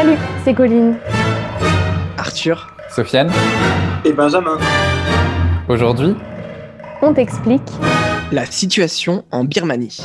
Salut, c'est Colline. Arthur. Sofiane. Et Benjamin. Aujourd'hui, On t'explique. La situation en Birmanie.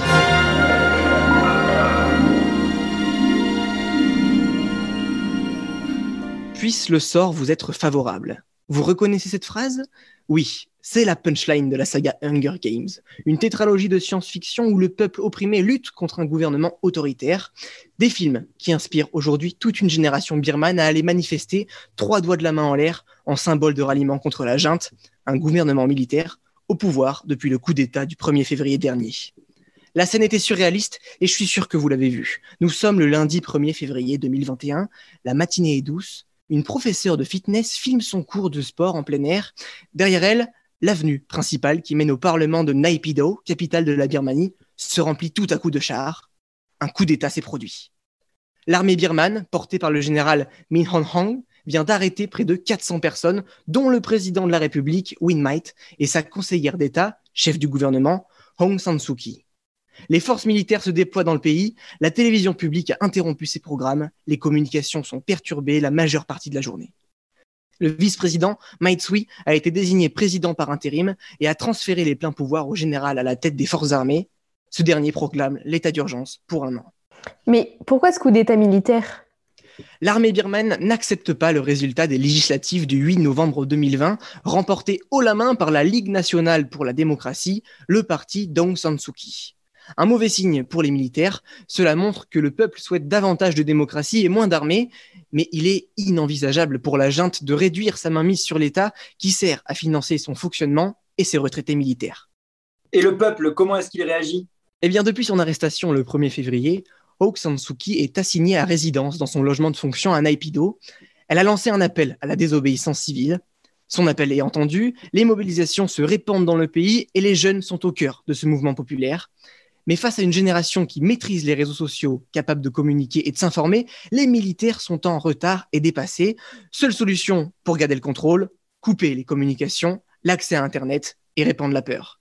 Puisse le sort vous être favorable. Vous reconnaissez cette phrase? Oui, c'est la punchline de la saga Hunger Games, une tétralogie de science-fiction où le peuple opprimé lutte contre un gouvernement autoritaire. Des films qui inspirent aujourd'hui toute une génération birmane à aller manifester, trois doigts de la main en l'air, en symbole de ralliement contre la junte, un gouvernement militaire au pouvoir depuis le coup d'État du 1er février dernier. La scène était surréaliste et je suis sûr que vous l'avez vu. Nous sommes le lundi 1er février 2021, la matinée est douce, une professeure de fitness filme son cours de sport en plein air. Derrière elle, l'avenue principale qui mène au parlement de Naypyidaw, capitale de la Birmanie, se remplit tout à coup de chars. Un coup d'État s'est produit. L'armée birmane, portée par le général Min Hon Hong, vient d'arrêter près de 400 personnes, dont le président de la République, Win Myint, et sa conseillère d'État, chef du gouvernement, Aung San. Les forces militaires se déploient dans le pays, la télévision publique a interrompu ses programmes, les communications sont perturbées la majeure partie de la journée. Le vice-président, Mai Tsui, a été désigné président par intérim et a transféré les pleins pouvoirs au général à la tête des forces armées. Ce dernier proclame l'état d'urgence pour un an. Mais pourquoi ce coup d'État militaire? L'armée birmane n'accepte pas le résultat des législatives du 8 novembre 2020, remportées haut la main par la Ligue nationale pour la démocratie, le parti d'Aung San Suu Kyi. Un mauvais signe pour les militaires, cela montre que le peuple souhaite davantage de démocratie et moins d'armées, mais il est inenvisageable pour la junte de réduire sa mainmise sur l'État qui sert à financer son fonctionnement et ses retraités militaires. Et le peuple, comment est-ce qu'il réagit? Eh bien, depuis son arrestation le 1er février, Aung San Suu Kyi est assignée à résidence dans son logement de fonction à Naypyidaw. Elle a lancé un appel à la désobéissance civile. Son appel est entendu, les mobilisations se répandent dans le pays et les jeunes sont au cœur de ce mouvement populaire. Mais face à une génération qui maîtrise les réseaux sociaux, capable de communiquer et de s'informer, les militaires sont en retard et dépassés. Seule solution pour garder le contrôle, couper les communications, l'accès à Internet et répandre la peur.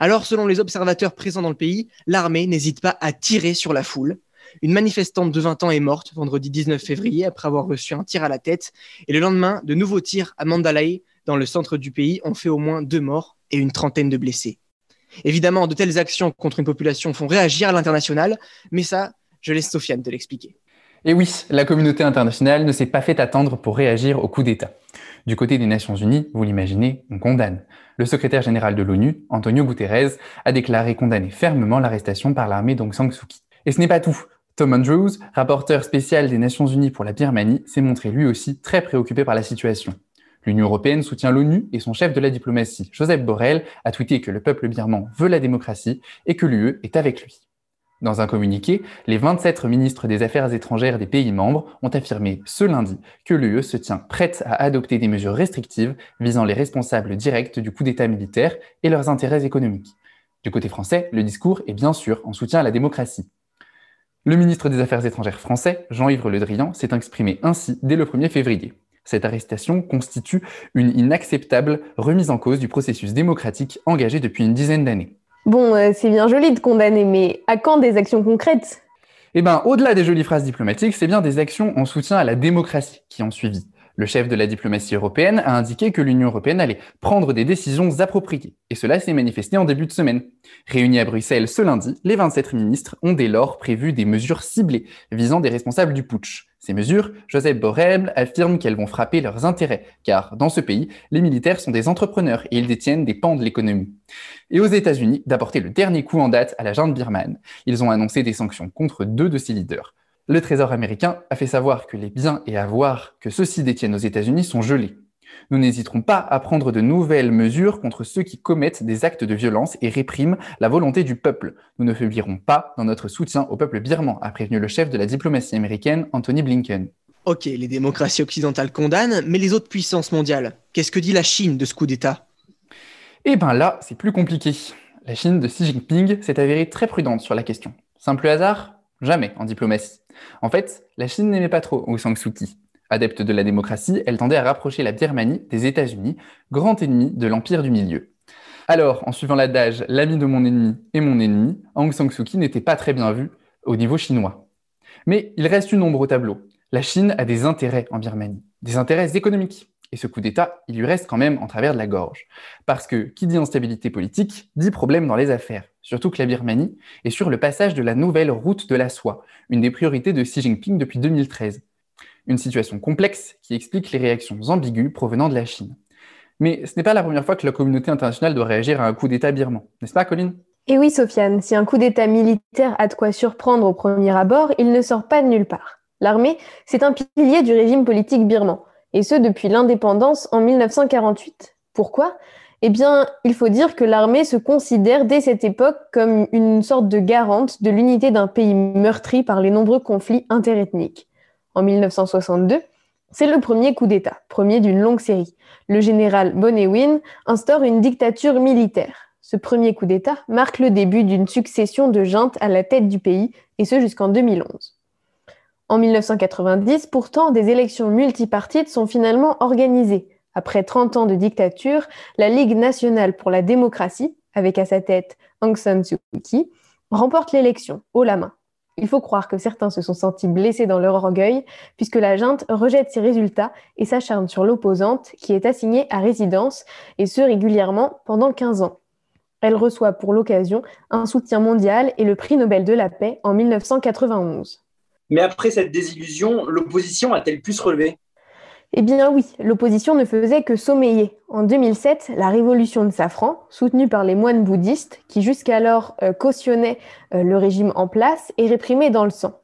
Alors, selon les observateurs présents dans le pays, l'armée n'hésite pas à tirer sur la foule. Une manifestante de 20 ans est morte vendredi 19 février après avoir reçu un tir à la tête. Et le lendemain, de nouveaux tirs à Mandalay, dans le centre du pays, ont fait au moins deux morts et une trentaine de blessés. Évidemment, de telles actions contre une population font réagir l'international, mais ça, je laisse Sofiane te l'expliquer. Et oui, la communauté internationale ne s'est pas fait attendre pour réagir au coup d'État. Du côté des Nations Unies, vous l'imaginez, on condamne. Le secrétaire général de l'ONU, Antonio Guterres, a déclaré condamner fermement l'arrestation par l'armée d'Aung San Suu Kyi. Et ce n'est pas tout. Tom Andrews, rapporteur spécial des Nations Unies pour la Birmanie, s'est montré lui aussi très préoccupé par la situation. L'Union européenne soutient l'ONU et son chef de la diplomatie, Joseph Borrell, a tweeté que le peuple birman veut la démocratie et que l'UE est avec lui. Dans un communiqué, les 27 ministres des Affaires étrangères des pays membres ont affirmé ce lundi que l'UE se tient prête à adopter des mesures restrictives visant les responsables directs du coup d'État militaire et leurs intérêts économiques. Du côté français, le discours est bien sûr en soutien à la démocratie. Le ministre des Affaires étrangères français, Jean-Yves Le Drian, s'est exprimé ainsi dès le 1er février. Cette arrestation constitue une inacceptable remise en cause du processus démocratique engagé depuis une dizaine d'années. Bon, euh, c'est bien joli de condamner, mais à quand des actions concrètes? Eh bien, au-delà des jolies phrases diplomatiques, c'est bien des actions en soutien à la démocratie qui ont suivi. Le chef de la diplomatie européenne a indiqué que l'Union européenne allait prendre des décisions appropriées, et cela s'est manifesté en début de semaine. Réunis à Bruxelles ce lundi, les 27 ministres ont dès lors prévu des mesures ciblées visant des responsables du putsch. Ces mesures, Joseph Borrell affirme qu'elles vont frapper leurs intérêts, car dans ce pays, les militaires sont des entrepreneurs et ils détiennent des pans de l'économie. Et aux États-Unis, d'apporter le dernier coup en date à la junte birmane. Ils ont annoncé des sanctions contre deux de ses leaders. Le Trésor américain a fait savoir que les biens et avoirs que ceux-ci détiennent aux États-Unis sont gelés. Nous n'hésiterons pas à prendre de nouvelles mesures contre ceux qui commettent des actes de violence et répriment la volonté du peuple. Nous ne faiblirons pas dans notre soutien au peuple birman, a prévenu le chef de la diplomatie américaine, Anthony Blinken. Ok, les démocraties occidentales condamnent, mais les autres puissances mondiales, qu'est-ce que dit la Chine de ce coup d'État? Eh ben là, c'est plus compliqué. La Chine de Xi Jinping s'est avérée très prudente sur la question. Simple hasard? Jamais en diplomatie. En fait, la Chine n'aimait pas trop Aung San Suu Kyi. Adepte de la démocratie, elle tendait à rapprocher la Birmanie des États-Unis, grand ennemi de l'Empire du Milieu. Alors, en suivant l'adage l'ami de mon ennemi est mon ennemi, Aung San Suu Kyi n'était pas très bien vu au niveau chinois. Mais il reste une ombre au tableau. La Chine a des intérêts en Birmanie, des intérêts économiques. Et ce coup d'État, il lui reste quand même en travers de la gorge. Parce que qui dit instabilité politique, dit problème dans les affaires. Surtout que la Birmanie est sur le passage de la nouvelle route de la soie, une des priorités de Xi Jinping depuis 2013. Une situation complexe qui explique les réactions ambiguës provenant de la Chine. Mais ce n'est pas la première fois que la communauté internationale doit réagir à un coup d'État birman, n'est-ce pas, Colline? Et oui, Sofiane, si un coup d'État militaire a de quoi surprendre au premier abord, il ne sort pas de nulle part. L'armée, c'est un pilier du régime politique birman, et ce depuis l'indépendance en 1948. Pourquoi? Eh bien, il faut dire que l'armée se considère dès cette époque comme une sorte de garante de l'unité d'un pays meurtri par les nombreux conflits interethniques en 1962, c'est le premier coup d'État, premier d'une longue série. Le général Bonnewin instaure une dictature militaire. Ce premier coup d'État marque le début d'une succession de juntes à la tête du pays, et ce jusqu'en 2011. En 1990, pourtant, des élections multipartites sont finalement organisées. Après 30 ans de dictature, la Ligue nationale pour la démocratie, avec à sa tête Aung San Suu Kyi, remporte l'élection, haut la main. Il faut croire que certains se sont sentis blessés dans leur orgueil, puisque la junte rejette ses résultats et s'acharne sur l'opposante, qui est assignée à résidence, et ce régulièrement pendant 15 ans. Elle reçoit pour l'occasion un soutien mondial et le prix Nobel de la paix en 1991. Mais après cette désillusion, l'opposition a-t-elle pu se relever? Eh bien oui, l'opposition ne faisait que sommeiller. En 2007, la révolution de Safran, soutenue par les moines bouddhistes, qui jusqu'alors euh, cautionnaient euh, le régime en place, est réprimée dans le sang.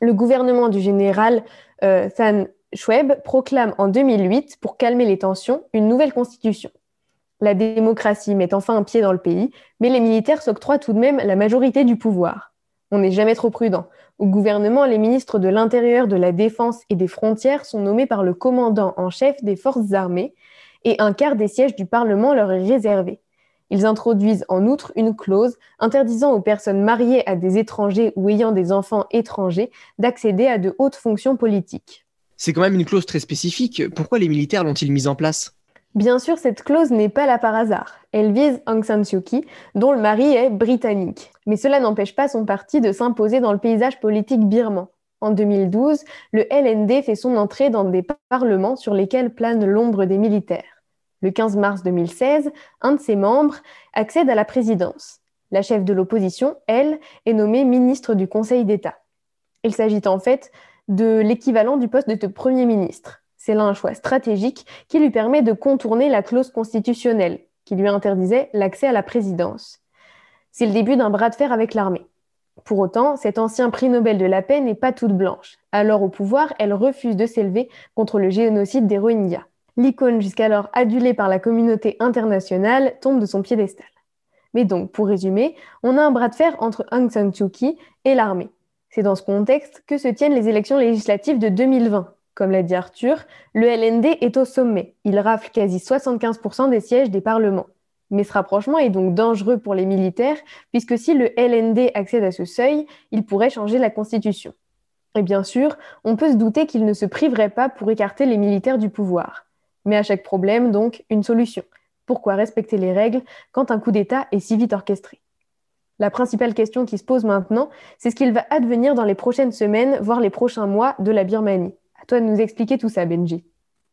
Le gouvernement du général euh, Than Shweb proclame en 2008, pour calmer les tensions, une nouvelle constitution. La démocratie met enfin un pied dans le pays, mais les militaires s'octroient tout de même la majorité du pouvoir. On n'est jamais trop prudent. Au gouvernement, les ministres de l'Intérieur, de la Défense et des Frontières sont nommés par le commandant en chef des forces armées et un quart des sièges du Parlement leur est réservé. Ils introduisent en outre une clause interdisant aux personnes mariées à des étrangers ou ayant des enfants étrangers d'accéder à de hautes fonctions politiques. C'est quand même une clause très spécifique. Pourquoi les militaires l'ont-ils mise en place? Bien sûr, cette clause n'est pas là par hasard. Elle vise Aung San Suu Kyi, dont le mari est britannique. Mais cela n'empêche pas son parti de s'imposer dans le paysage politique birman. En 2012, le LND fait son entrée dans des parlements sur lesquels plane l'ombre des militaires. Le 15 mars 2016, un de ses membres accède à la présidence. La chef de l'opposition, elle, est nommée ministre du Conseil d'État. Il s'agit en fait de l'équivalent du poste de Premier ministre. C'est là un choix stratégique qui lui permet de contourner la clause constitutionnelle qui lui interdisait l'accès à la présidence. C'est le début d'un bras de fer avec l'armée. Pour autant, cet ancien prix Nobel de la paix n'est pas toute blanche. Alors au pouvoir, elle refuse de s'élever contre le génocide des Rohingyas. L'icône jusqu'alors adulée par la communauté internationale tombe de son piédestal. Mais donc, pour résumer, on a un bras de fer entre Aung San Suu Kyi et l'armée. C'est dans ce contexte que se tiennent les élections législatives de 2020, comme l'a dit Arthur, le LND est au sommet. Il rafle quasi 75% des sièges des parlements. Mais ce rapprochement est donc dangereux pour les militaires, puisque si le LND accède à ce seuil, il pourrait changer la Constitution. Et bien sûr, on peut se douter qu'il ne se priverait pas pour écarter les militaires du pouvoir. Mais à chaque problème, donc, une solution. Pourquoi respecter les règles quand un coup d'État est si vite orchestré? La principale question qui se pose maintenant, c'est ce qu'il va advenir dans les prochaines semaines, voire les prochains mois de la Birmanie toi de nous expliquer tout ça, Benji.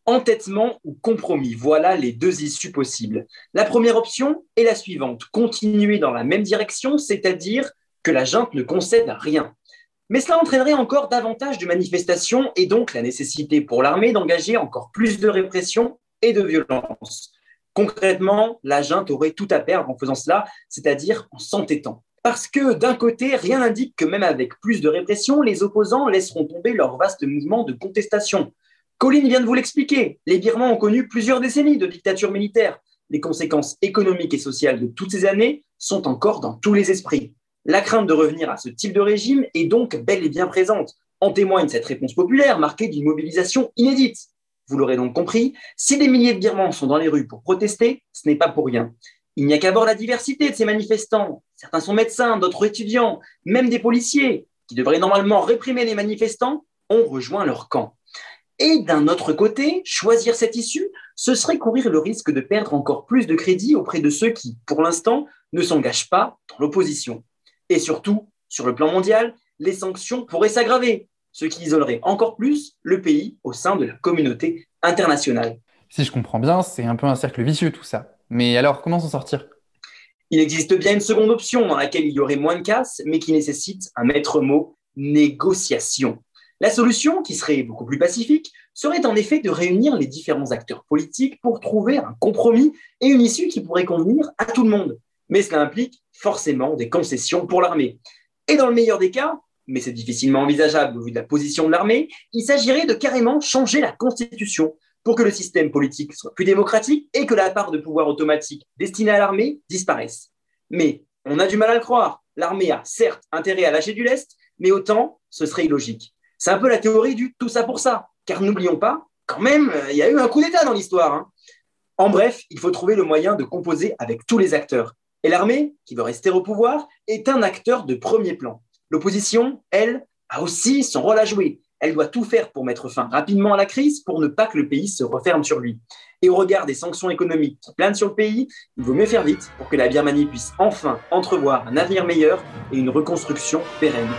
Entêtement ou compromis, voilà les deux issues possibles. La première option est la suivante, continuer dans la même direction, c'est-à-dire que la junte ne concède rien. Mais cela entraînerait encore davantage de manifestations et donc la nécessité pour l'armée d'engager encore plus de répression et de violence. Concrètement, la junte aurait tout à perdre en faisant cela, c'est-à-dire en s'entêtant. Parce que d'un côté, rien n'indique que même avec plus de répression, les opposants laisseront tomber leur vaste mouvement de contestation. Colline vient de vous l'expliquer. Les Birmans ont connu plusieurs décennies de dictature militaire. Les conséquences économiques et sociales de toutes ces années sont encore dans tous les esprits. La crainte de revenir à ce type de régime est donc bel et bien présente. En témoigne cette réponse populaire marquée d'une mobilisation inédite. Vous l'aurez donc compris, si des milliers de Birmans sont dans les rues pour protester, ce n'est pas pour rien. Il n'y a qu'à voir la diversité de ces manifestants. Certains sont médecins, d'autres étudiants, même des policiers, qui devraient normalement réprimer les manifestants, ont rejoint leur camp. Et d'un autre côté, choisir cette issue, ce serait courir le risque de perdre encore plus de crédit auprès de ceux qui, pour l'instant, ne s'engagent pas dans l'opposition. Et surtout, sur le plan mondial, les sanctions pourraient s'aggraver. ce qui isolerait encore plus le pays au sein de la communauté internationale. Si je comprends bien, c'est un peu un cercle vicieux tout ça. Mais alors, comment s'en sortir? Il existe bien une seconde option dans laquelle il y aurait moins de casse, mais qui nécessite un maître mot, négociation. La solution, qui serait beaucoup plus pacifique, serait en effet de réunir les différents acteurs politiques pour trouver un compromis et une issue qui pourrait convenir à tout le monde. Mais cela implique forcément des concessions pour l'armée. Et dans le meilleur des cas, mais c'est difficilement envisageable au vu de la position de l'armée, il s'agirait de carrément changer la Constitution pour que le système politique soit plus démocratique et que la part de pouvoir automatique destinée à l'armée disparaisse. Mais on a du mal à le croire. L'armée a certes intérêt à lâcher du lest, mais autant ce serait illogique. C'est un peu la théorie du tout ça pour ça. Car n'oublions pas, quand même, euh, il y a eu un coup d'État dans l'histoire. Hein. En bref, il faut trouver le moyen de composer avec tous les acteurs. Et l'armée, qui veut rester au pouvoir, est un acteur de premier plan. L'opposition, elle, a aussi son rôle à jouer. Elle doit tout faire pour mettre fin rapidement à la crise pour ne pas que le pays se referme sur lui. Et au regard des sanctions économiques qui planent sur le pays, il vaut mieux faire vite pour que la Birmanie puisse enfin entrevoir un avenir meilleur et une reconstruction pérenne.